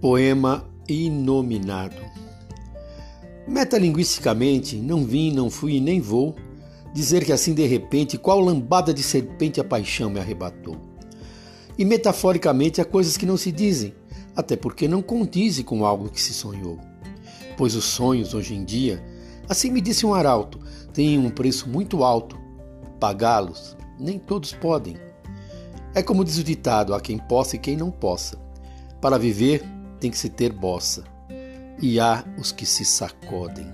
Poema Inominado Metalinguisticamente, não vim, não fui e nem vou dizer que assim de repente, qual lambada de serpente a paixão me arrebatou. E metaforicamente há coisas que não se dizem, até porque não condize com algo que se sonhou. Pois os sonhos, hoje em dia, assim me disse um arauto, têm um preço muito alto. Pagá-los, nem todos podem. É como diz o ditado: há quem possa e quem não possa. Para viver, tem que se ter bossa. E há os que se sacodem.